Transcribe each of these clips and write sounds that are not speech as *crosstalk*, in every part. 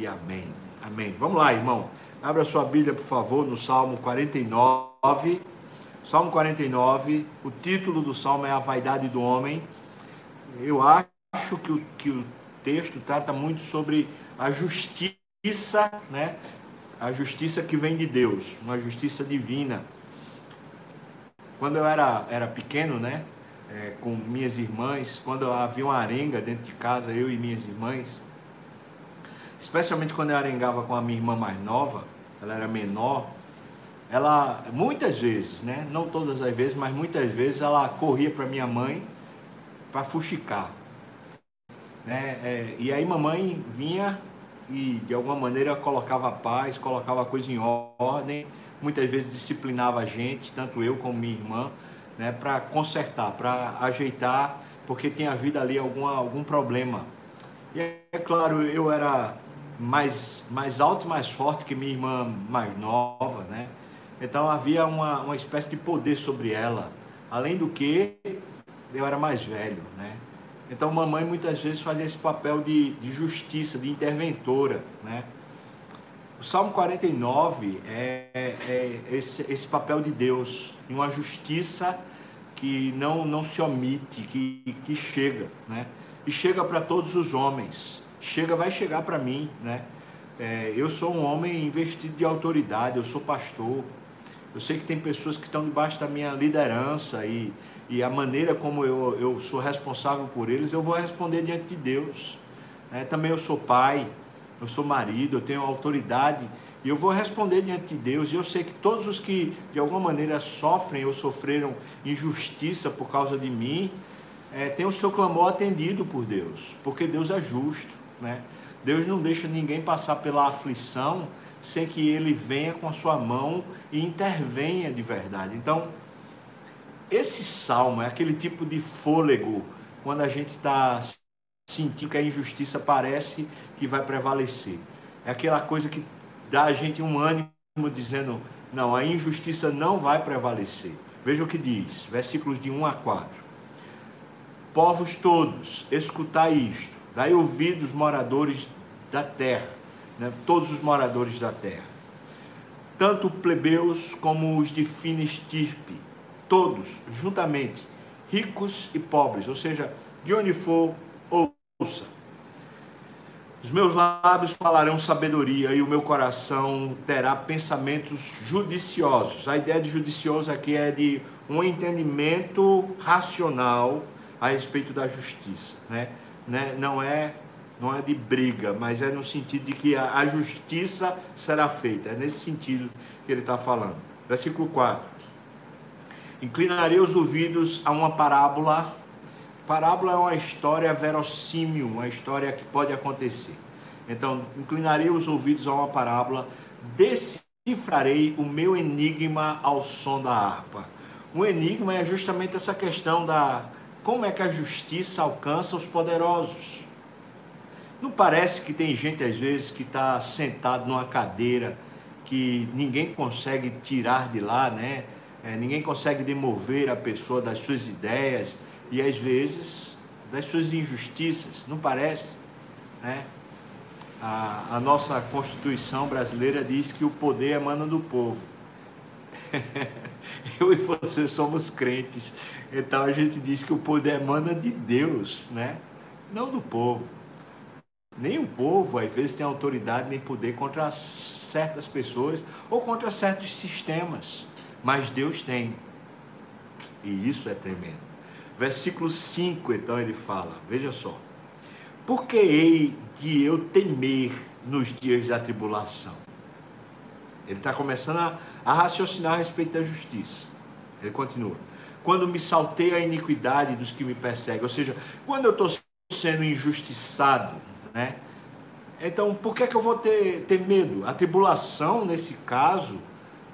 e amém. Amém. Vamos lá, irmão. Abra sua Bíblia, por favor, no Salmo 49. Salmo 49, o título do salmo é A Vaidade do Homem. Eu acho que o, que o texto trata muito sobre a justiça, né? A justiça que vem de Deus, uma justiça divina. Quando eu era, era pequeno, né? É, com minhas irmãs, quando havia uma arenga dentro de casa, eu e minhas irmãs, especialmente quando eu arengava com a minha irmã mais nova, ela era menor, ela muitas vezes, né, não todas as vezes, mas muitas vezes ela corria para minha mãe para fuxicar. Né? É, e aí mamãe vinha e de alguma maneira colocava paz, colocava a coisa em ordem, muitas vezes disciplinava a gente, tanto eu como minha irmã, né, para consertar, para ajeitar, porque tinha havido ali alguma, algum problema. E é claro, eu era mais, mais alto e mais forte que minha irmã mais nova, né? Então havia uma, uma espécie de poder sobre ela. Além do que, eu era mais velho, né? Então mamãe muitas vezes fazia esse papel de, de justiça, de interventora, né? O Salmo 49 é, é esse, esse papel de Deus, uma justiça que não, não se omite, que, que chega, né? E chega para todos os homens chega, vai chegar para mim, né? É, eu sou um homem investido de autoridade, eu sou pastor. Eu sei que tem pessoas que estão debaixo da minha liderança e, e a maneira como eu, eu sou responsável por eles, eu vou responder diante de Deus. Né? Também eu sou pai, eu sou marido, eu tenho autoridade e eu vou responder diante de Deus. E eu sei que todos os que de alguma maneira sofrem ou sofreram injustiça por causa de mim, é, têm o seu clamor atendido por Deus, porque Deus é justo. Né? Deus não deixa ninguém passar pela aflição sem que ele venha com a sua mão e intervenha de verdade. Então, esse salmo é aquele tipo de fôlego quando a gente está sentindo que a injustiça parece que vai prevalecer. É aquela coisa que dá a gente um ânimo dizendo: não, a injustiça não vai prevalecer. Veja o que diz, versículos de 1 a 4. Povos todos, escutai isto Dai ouvidos moradores da terra, né? todos os moradores da terra, tanto plebeus como os de fina estirpe, todos juntamente, ricos e pobres, ou seja, de onde for, ouça. Os meus lábios falarão sabedoria e o meu coração terá pensamentos judiciosos. A ideia de judicioso aqui é de um entendimento racional a respeito da justiça, né? Né, não é não é de briga, mas é no sentido de que a, a justiça será feita. É nesse sentido que ele está falando. Versículo 4. Inclinarei os ouvidos a uma parábola. Parábola é uma história verossímil, uma história que pode acontecer. Então, inclinarei os ouvidos a uma parábola, decifrarei o meu enigma ao som da harpa. O enigma é justamente essa questão da como é que a justiça alcança os poderosos? Não parece que tem gente, às vezes, que está sentado numa cadeira que ninguém consegue tirar de lá, né? É, ninguém consegue demover a pessoa das suas ideias e, às vezes, das suas injustiças. Não parece? Né? A, a nossa Constituição brasileira diz que o poder emana do povo. *laughs* Eu e você somos crentes, então a gente diz que o poder emana de Deus, né? Não do povo. Nem o povo, às vezes, tem autoridade nem poder contra certas pessoas ou contra certos sistemas, mas Deus tem. E isso é tremendo. Versículo 5, então, ele fala: Veja só. Por que hei de eu temer nos dias da tribulação? Ele está começando a, a raciocinar a respeito da justiça. Ele continua. Quando me saltei a iniquidade dos que me perseguem, ou seja, quando eu estou sendo injustiçado, né? Então, por que, é que eu vou ter, ter medo? A tribulação, nesse caso,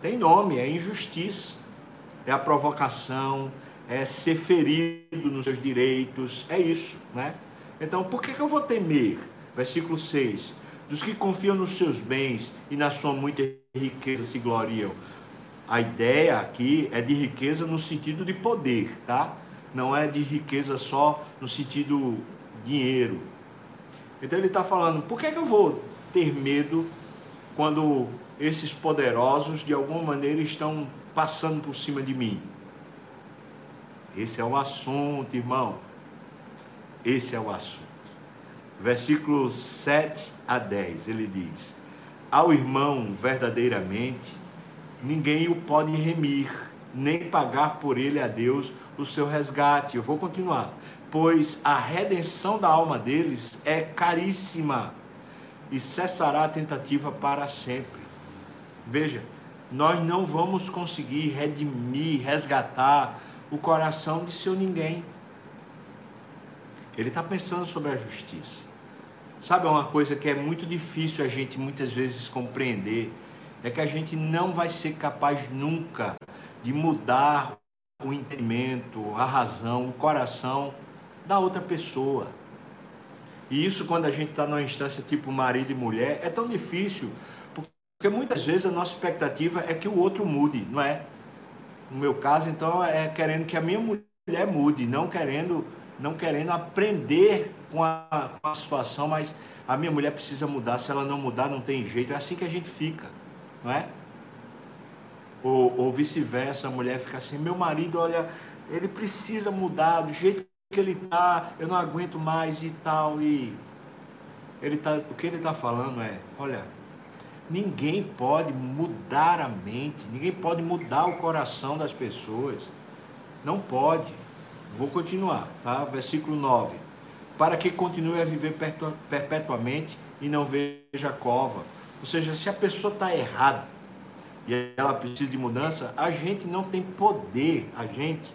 tem nome, é injustiça, é a provocação, é ser ferido nos seus direitos, é isso, né? Então, por que, que eu vou temer? Versículo 6. Dos que confiam nos seus bens e na sua muita riqueza se gloriam. A ideia aqui é de riqueza no sentido de poder, tá? Não é de riqueza só no sentido dinheiro. Então ele está falando, por que, que eu vou ter medo quando esses poderosos de alguma maneira estão passando por cima de mim. Esse é o assunto, irmão. Esse é o assunto. Versículo 7 a 10, ele diz: Ao irmão verdadeiramente, ninguém o pode remir, nem pagar por ele a Deus o seu resgate. Eu vou continuar. Pois a redenção da alma deles é caríssima e cessará a tentativa para sempre. Veja, nós não vamos conseguir redimir, resgatar o coração de seu ninguém. Ele está pensando sobre a justiça. Sabe uma coisa que é muito difícil a gente muitas vezes compreender? É que a gente não vai ser capaz nunca de mudar o entendimento, a razão, o coração da outra pessoa. E isso, quando a gente está numa instância tipo marido e mulher, é tão difícil, porque muitas vezes a nossa expectativa é que o outro mude, não é? No meu caso, então, é querendo que a minha mulher mude, não querendo, não querendo aprender com a, com a situação, mas a minha mulher precisa mudar, se ela não mudar, não tem jeito. É assim que a gente fica, não é? Ou, ou vice-versa, a mulher fica assim, meu marido, olha, ele precisa mudar do jeito que ele tá, eu não aguento mais e tal. E ele tá, o que ele está falando é, olha, ninguém pode mudar a mente, ninguém pode mudar o coração das pessoas. Não pode. Vou continuar, tá? Versículo 9. Para que continue a viver perpetuamente e não veja cova. Ou seja, se a pessoa está errada e ela precisa de mudança, a gente não tem poder, a gente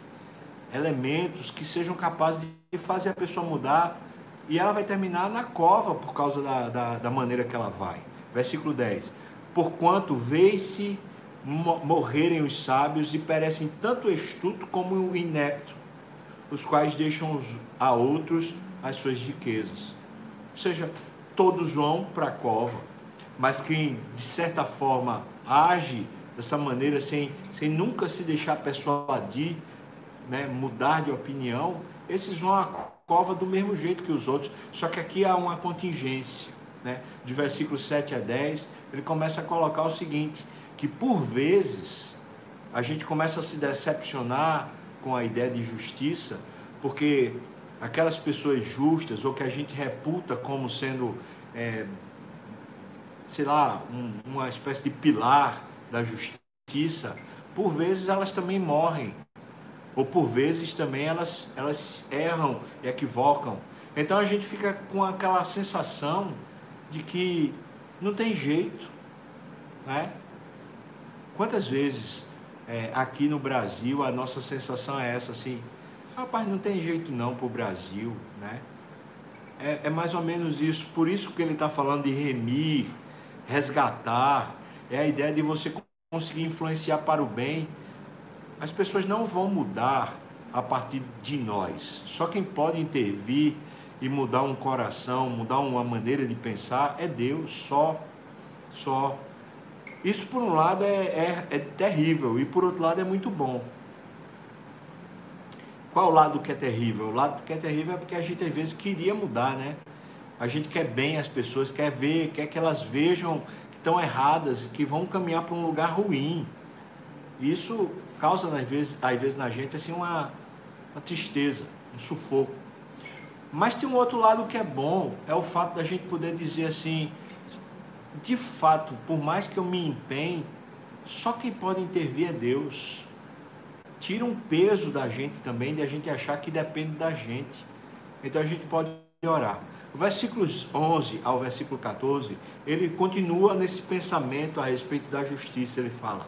elementos que sejam capazes de fazer a pessoa mudar e ela vai terminar na cova por causa da, da, da maneira que ela vai. Versículo 10: Porquanto vê-se morrerem os sábios e perecem tanto o estuto como o inepto, os quais deixam a outros as suas riquezas. Ou seja, todos vão para a cova, mas quem de certa forma age dessa maneira sem, sem nunca se deixar persuadir né, mudar de opinião, esses vão à cova do mesmo jeito que os outros, só que aqui há uma contingência. Né? De versículos 7 a 10, ele começa a colocar o seguinte: que por vezes a gente começa a se decepcionar com a ideia de justiça, porque aquelas pessoas justas, ou que a gente reputa como sendo, é, sei lá, um, uma espécie de pilar da justiça, por vezes elas também morrem ou por vezes também elas, elas erram e equivocam. Então a gente fica com aquela sensação de que não tem jeito. Né? Quantas vezes é, aqui no Brasil a nossa sensação é essa assim, rapaz, não tem jeito não para o Brasil, né? É, é, mais ou menos isso, por isso que ele está falando de remir, resgatar, é a ideia de você conseguir influenciar para o bem as pessoas não vão mudar a partir de nós. Só quem pode intervir e mudar um coração, mudar uma maneira de pensar é Deus, só. Só. Isso, por um lado, é, é, é terrível e, por outro lado, é muito bom. Qual o lado que é terrível? O lado que é terrível é porque a gente, às vezes, queria mudar, né? A gente quer bem as pessoas, quer ver, quer que elas vejam que estão erradas, que vão caminhar para um lugar ruim. Isso causa, às vezes, às vezes na gente assim, uma, uma tristeza, um sufoco. Mas tem um outro lado que é bom, é o fato da gente poder dizer assim, de fato, por mais que eu me empenhe, só quem pode intervir é Deus. Tira um peso da gente também, de a gente achar que depende da gente. Então a gente pode orar. Versículos 11 ao versículo 14, ele continua nesse pensamento a respeito da justiça. Ele fala: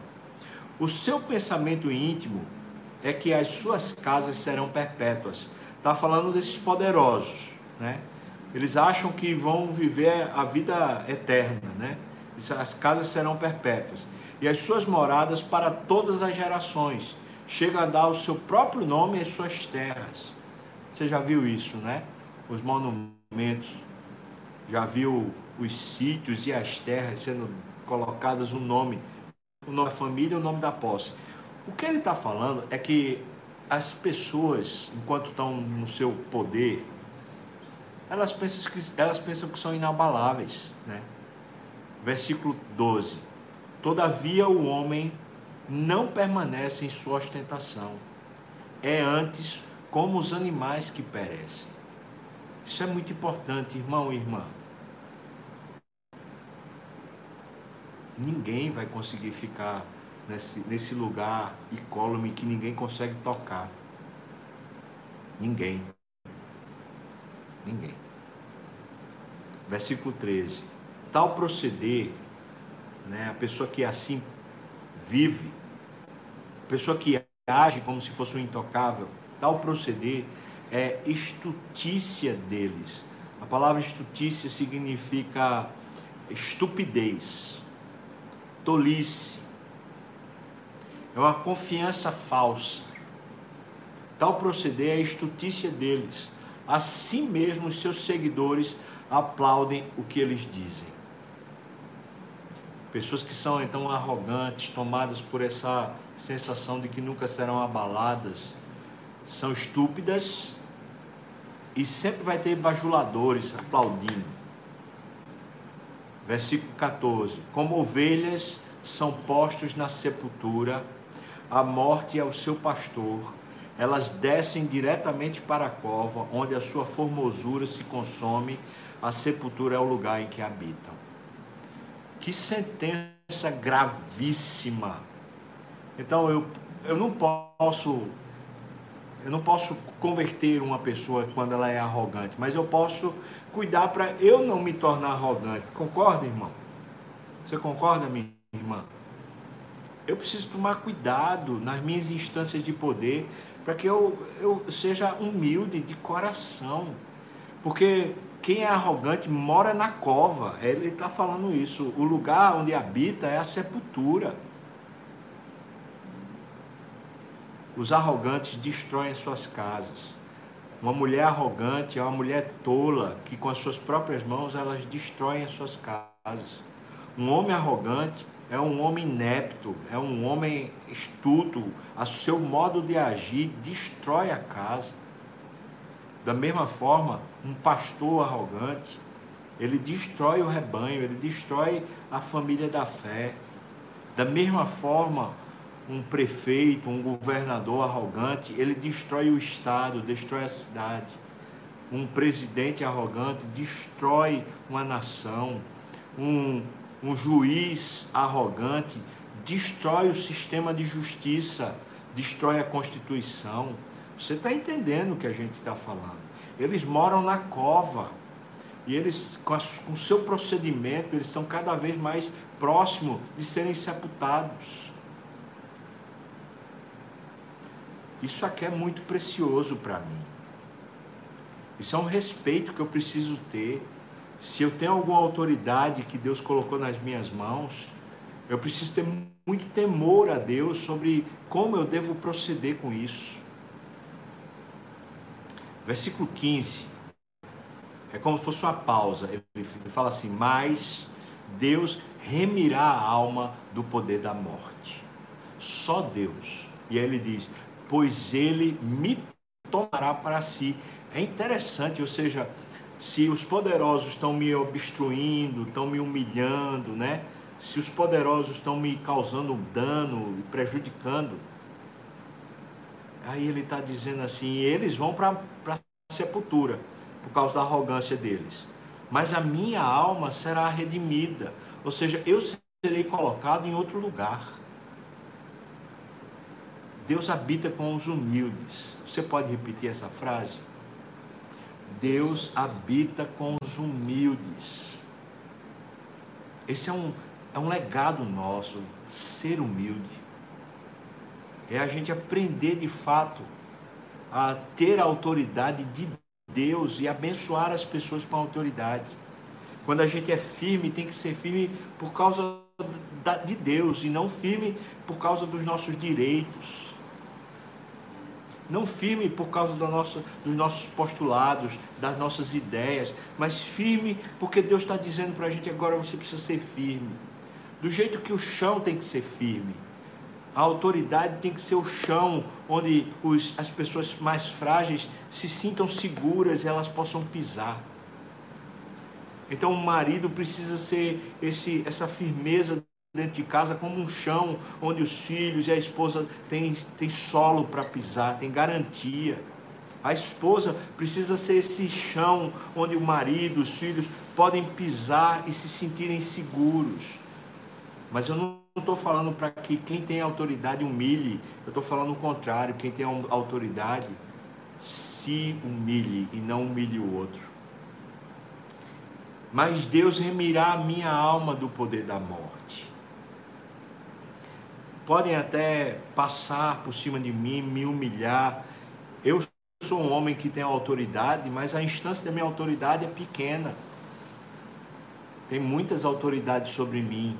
o seu pensamento íntimo é que as suas casas serão perpétuas. Está falando desses poderosos, né? Eles acham que vão viver a vida eterna, né? As casas serão perpétuas. E as suas moradas para todas as gerações. Chega a dar o seu próprio nome às suas terras. Você já viu isso, né? Os monumentos. Já viu os sítios e as terras sendo colocadas o nome o nome da família o nome da posse. O que ele está falando é que as pessoas, enquanto estão no seu poder, elas pensam que, elas pensam que são inabaláveis, né? Versículo 12. Todavia o homem não permanece em sua ostentação. É antes como os animais que perecem. Isso é muito importante, irmão e irmã. Ninguém vai conseguir ficar nesse, nesse lugar incólume que ninguém consegue tocar. Ninguém. Ninguém. Versículo 13. Tal proceder, né, a pessoa que assim vive, pessoa que age como se fosse um intocável, tal proceder é estutícia deles. A palavra estutícia significa estupidez, tolice, é uma confiança falsa. Tal proceder é estutícia deles. Assim mesmo, seus seguidores aplaudem o que eles dizem. Pessoas que são então arrogantes, tomadas por essa sensação de que nunca serão abaladas, são estúpidas e sempre vai ter bajuladores aplaudindo. Versículo 14: Como ovelhas são postos na sepultura, a morte é o seu pastor. Elas descem diretamente para a cova, onde a sua formosura se consome, a sepultura é o lugar em que habitam. Que sentença gravíssima. Então eu, eu não posso eu não posso converter uma pessoa quando ela é arrogante, mas eu posso cuidar para eu não me tornar arrogante. Concorda, irmão? Você concorda, minha irmã? eu preciso tomar cuidado nas minhas instâncias de poder para que eu, eu seja humilde de coração. Porque quem é arrogante mora na cova. Ele está falando isso. O lugar onde habita é a sepultura. Os arrogantes destroem suas casas. Uma mulher arrogante é uma mulher tola que com as suas próprias mãos elas destroem as suas casas. Um homem arrogante é um homem inepto, é um homem estuto, a seu modo de agir destrói a casa. Da mesma forma, um pastor arrogante, ele destrói o rebanho, ele destrói a família da fé. Da mesma forma, um prefeito, um governador arrogante, ele destrói o estado, destrói a cidade. Um presidente arrogante destrói uma nação. Um um juiz arrogante destrói o sistema de justiça, destrói a Constituição. Você está entendendo o que a gente está falando? Eles moram na cova e eles, com o seu procedimento, eles estão cada vez mais próximos de serem sepultados. Isso aqui é muito precioso para mim. Isso é um respeito que eu preciso ter se eu tenho alguma autoridade que Deus colocou nas minhas mãos, eu preciso ter muito temor a Deus sobre como eu devo proceder com isso. Versículo 15. É como se fosse uma pausa. Ele fala assim: Mas Deus remirá a alma do poder da morte. Só Deus. E aí ele diz: Pois ele me tomará para si. É interessante, ou seja, se os poderosos estão me obstruindo, estão me humilhando, né? Se os poderosos estão me causando dano e prejudicando, aí ele está dizendo assim: eles vão para a sepultura por causa da arrogância deles, mas a minha alma será redimida, ou seja, eu serei colocado em outro lugar. Deus habita com os humildes. Você pode repetir essa frase? Deus habita com os humildes. Esse é um, é um legado nosso, ser humilde. É a gente aprender de fato a ter a autoridade de Deus e abençoar as pessoas com a autoridade. Quando a gente é firme, tem que ser firme por causa de Deus e não firme por causa dos nossos direitos. Não firme por causa do nosso, dos nossos postulados, das nossas ideias, mas firme porque Deus está dizendo para a gente agora você precisa ser firme. Do jeito que o chão tem que ser firme. A autoridade tem que ser o chão onde os, as pessoas mais frágeis se sintam seguras e elas possam pisar. Então o marido precisa ser esse, essa firmeza dentro de casa como um chão onde os filhos e a esposa têm, têm solo para pisar, tem garantia. A esposa precisa ser esse chão onde o marido, os filhos podem pisar e se sentirem seguros. Mas eu não estou falando para que quem tem autoridade humilhe, eu estou falando o contrário: quem tem autoridade se humilhe e não humilhe o outro mas Deus remirá a minha alma do poder da morte. Podem até passar por cima de mim, me humilhar. Eu sou um homem que tem autoridade, mas a instância da minha autoridade é pequena. Tem muitas autoridades sobre mim.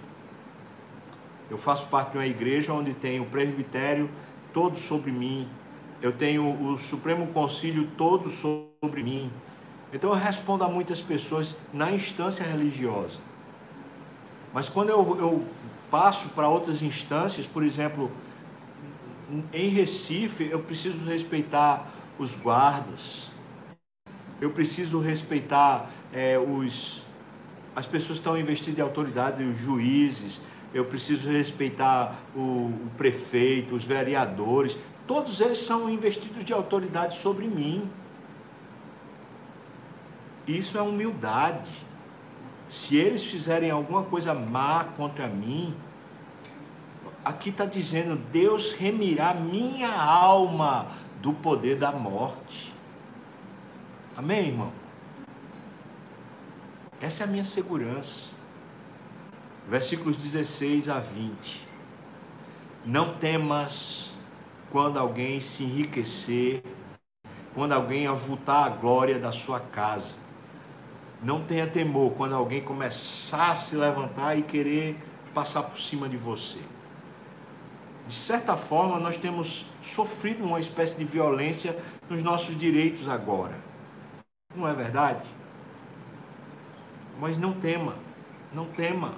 Eu faço parte de uma igreja onde tem o presbitério todo sobre mim. Eu tenho o Supremo Concílio todo sobre mim. Então eu respondo a muitas pessoas na instância religiosa. Mas quando eu, eu passo para outras instâncias, por exemplo, em Recife, eu preciso respeitar os guardas, eu preciso respeitar é, os, as pessoas que estão investidas em autoridade, os juízes, eu preciso respeitar o, o prefeito, os vereadores, todos eles são investidos de autoridade sobre mim. Isso é humildade. Se eles fizerem alguma coisa má contra mim, aqui está dizendo: Deus remirá minha alma do poder da morte. Amém, irmão? Essa é a minha segurança. Versículos 16 a 20. Não temas quando alguém se enriquecer, quando alguém avultar a glória da sua casa não tenha temor quando alguém começar a se levantar e querer passar por cima de você. De certa forma, nós temos sofrido uma espécie de violência nos nossos direitos agora. Não é verdade? Mas não tema, não tema,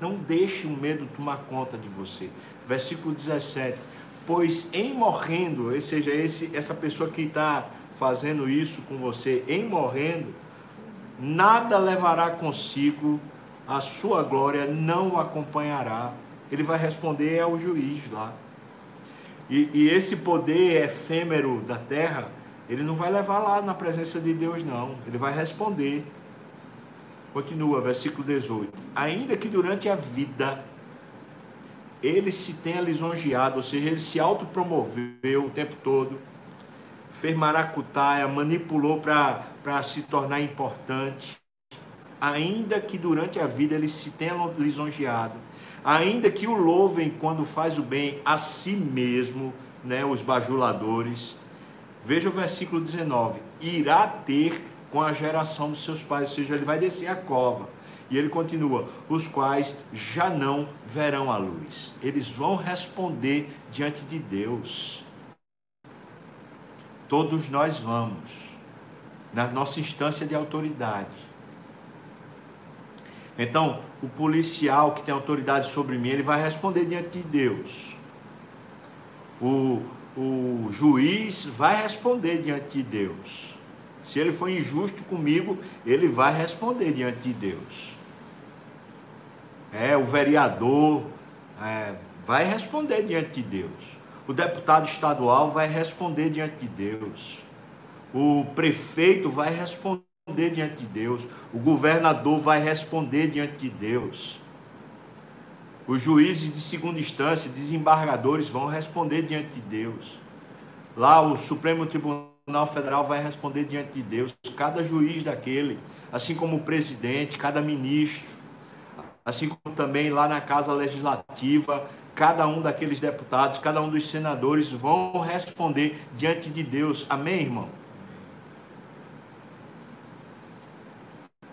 não deixe o medo tomar conta de você. Versículo 17: Pois em morrendo, ou seja, esse, essa pessoa que está fazendo isso com você, em morrendo, nada levará consigo, a sua glória não o acompanhará. Ele vai responder ao juiz lá. E, e, esse poder efêmero da terra, ele não vai levar lá na presença de Deus, não. Ele vai responder. Continua, versículo 18. Ainda que durante a vida ele se tenha lisonjeado, ou seja, ele se autopromoveu o tempo todo, fez maracutaia, manipulou para se tornar importante, ainda que durante a vida ele se tenha lisonjeado, ainda que o louvem quando faz o bem a si mesmo, né, os bajuladores. Veja o versículo 19: irá ter com a geração dos seus pais, ou seja, ele vai descer a cova. E ele continua: os quais já não verão a luz. Eles vão responder diante de Deus. Todos nós vamos, na nossa instância de autoridade. Então, o policial que tem autoridade sobre mim, ele vai responder diante de Deus. O, o juiz vai responder diante de Deus. Se ele for injusto comigo, ele vai responder diante de Deus. É, o vereador é, vai responder diante de Deus. O deputado estadual vai responder diante de Deus. O prefeito vai responder diante de Deus. O governador vai responder diante de Deus. Os juízes de segunda instância, desembargadores vão responder diante de Deus. Lá o Supremo Tribunal Federal vai responder diante de Deus. Cada juiz daquele, assim como o presidente, cada ministro, assim como também lá na Casa Legislativa, cada um daqueles deputados, cada um dos senadores vão responder diante de Deus. Amém, irmão?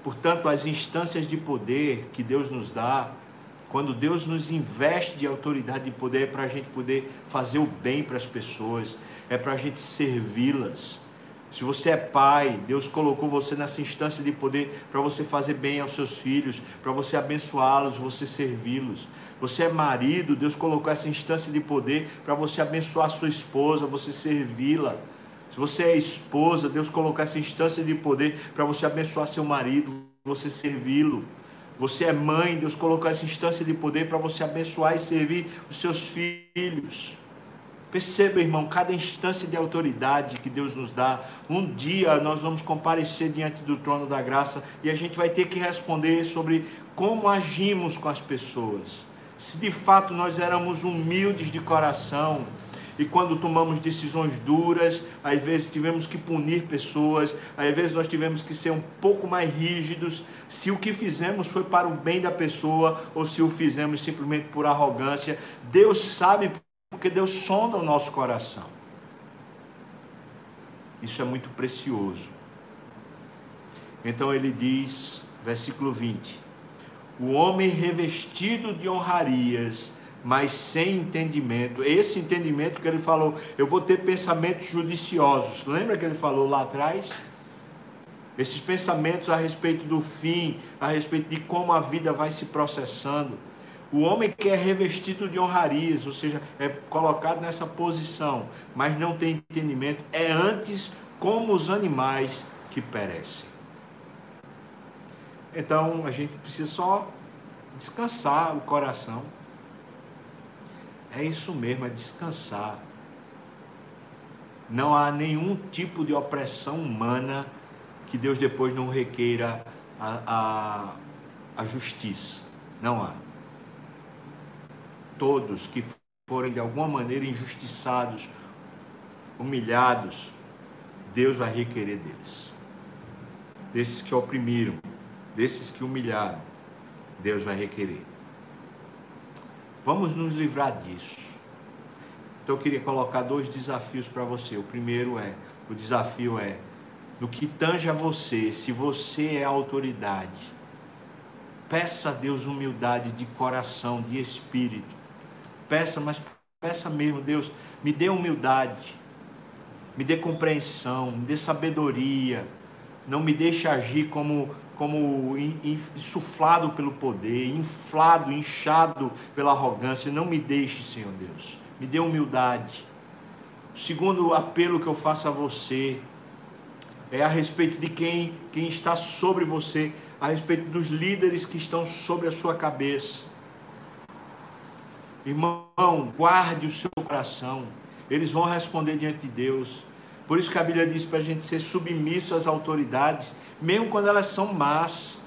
Portanto, as instâncias de poder que Deus nos dá, quando Deus nos investe de autoridade de poder, é para a gente poder fazer o bem para as pessoas, é para a gente servi-las se você é pai, Deus colocou você nessa instância de poder para você fazer bem aos seus filhos, para você abençoá-los, você servi-los. Você é marido, Deus colocou essa instância de poder para você abençoar sua esposa, você servi-la. Se você é esposa, Deus colocou essa instância de poder para você abençoar seu marido, você servi-lo. Você é mãe, Deus colocou essa instância de poder para você abençoar e servir os seus filhos. Perceba, irmão, cada instância de autoridade que Deus nos dá, um dia nós vamos comparecer diante do trono da graça e a gente vai ter que responder sobre como agimos com as pessoas. Se de fato nós éramos humildes de coração, e quando tomamos decisões duras, às vezes tivemos que punir pessoas, às vezes nós tivemos que ser um pouco mais rígidos, se o que fizemos foi para o bem da pessoa ou se o fizemos simplesmente por arrogância. Deus sabe porque Deus sonda o nosso coração. Isso é muito precioso. Então ele diz, versículo 20: O homem revestido de honrarias mas sem entendimento. Esse entendimento que ele falou, eu vou ter pensamentos judiciosos. Lembra que ele falou lá atrás? Esses pensamentos a respeito do fim, a respeito de como a vida vai se processando. O homem que é revestido de honrarias, ou seja, é colocado nessa posição, mas não tem entendimento, é antes como os animais que perecem. Então a gente precisa só descansar o coração é isso mesmo, é descansar. Não há nenhum tipo de opressão humana que Deus depois não requeira a, a, a justiça. Não há. Todos que forem de alguma maneira injustiçados, humilhados, Deus vai requerer deles. Desses que oprimiram, desses que humilharam, Deus vai requerer. Vamos nos livrar disso. Então eu queria colocar dois desafios para você. O primeiro é, o desafio é, no que tange a você, se você é autoridade, peça a Deus humildade de coração, de espírito. Peça, mas peça mesmo, Deus, me dê humildade, me dê compreensão, me dê sabedoria, não me deixe agir como como insuflado pelo poder, inflado, inchado pela arrogância. Não me deixe, Senhor Deus. Me dê humildade. O segundo apelo que eu faço a você é a respeito de quem, quem está sobre você, a respeito dos líderes que estão sobre a sua cabeça. Irmão, guarde o seu coração. Eles vão responder diante de Deus. Por isso que a Bíblia diz para a gente ser submisso às autoridades, mesmo quando elas são más.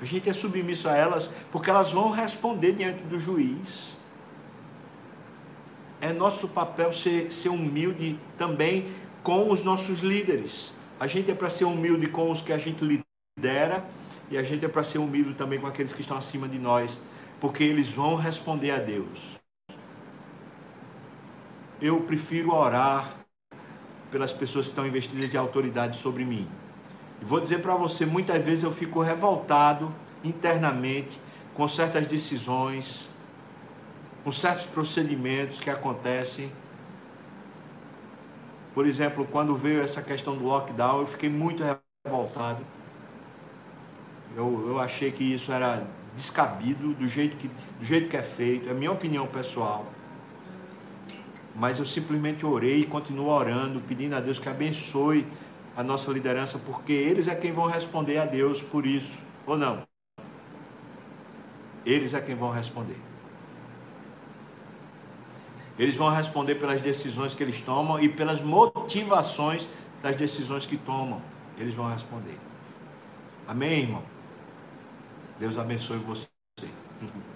A gente é submisso a elas porque elas vão responder diante do juiz. É nosso papel ser, ser humilde também com os nossos líderes. A gente é para ser humilde com os que a gente lidera e a gente é para ser humilde também com aqueles que estão acima de nós, porque eles vão responder a Deus. Eu prefiro orar pelas pessoas que estão investidas de autoridade sobre mim. E vou dizer para você, muitas vezes eu fico revoltado internamente com certas decisões, com certos procedimentos que acontecem. Por exemplo, quando veio essa questão do lockdown, eu fiquei muito revoltado. Eu, eu achei que isso era descabido do jeito, que, do jeito que é feito, é minha opinião pessoal mas eu simplesmente orei e continuo orando, pedindo a Deus que abençoe a nossa liderança, porque eles é quem vão responder a Deus por isso, ou não? Eles é quem vão responder. Eles vão responder pelas decisões que eles tomam e pelas motivações das decisões que tomam. Eles vão responder. Amém, irmão? Deus abençoe você. *laughs*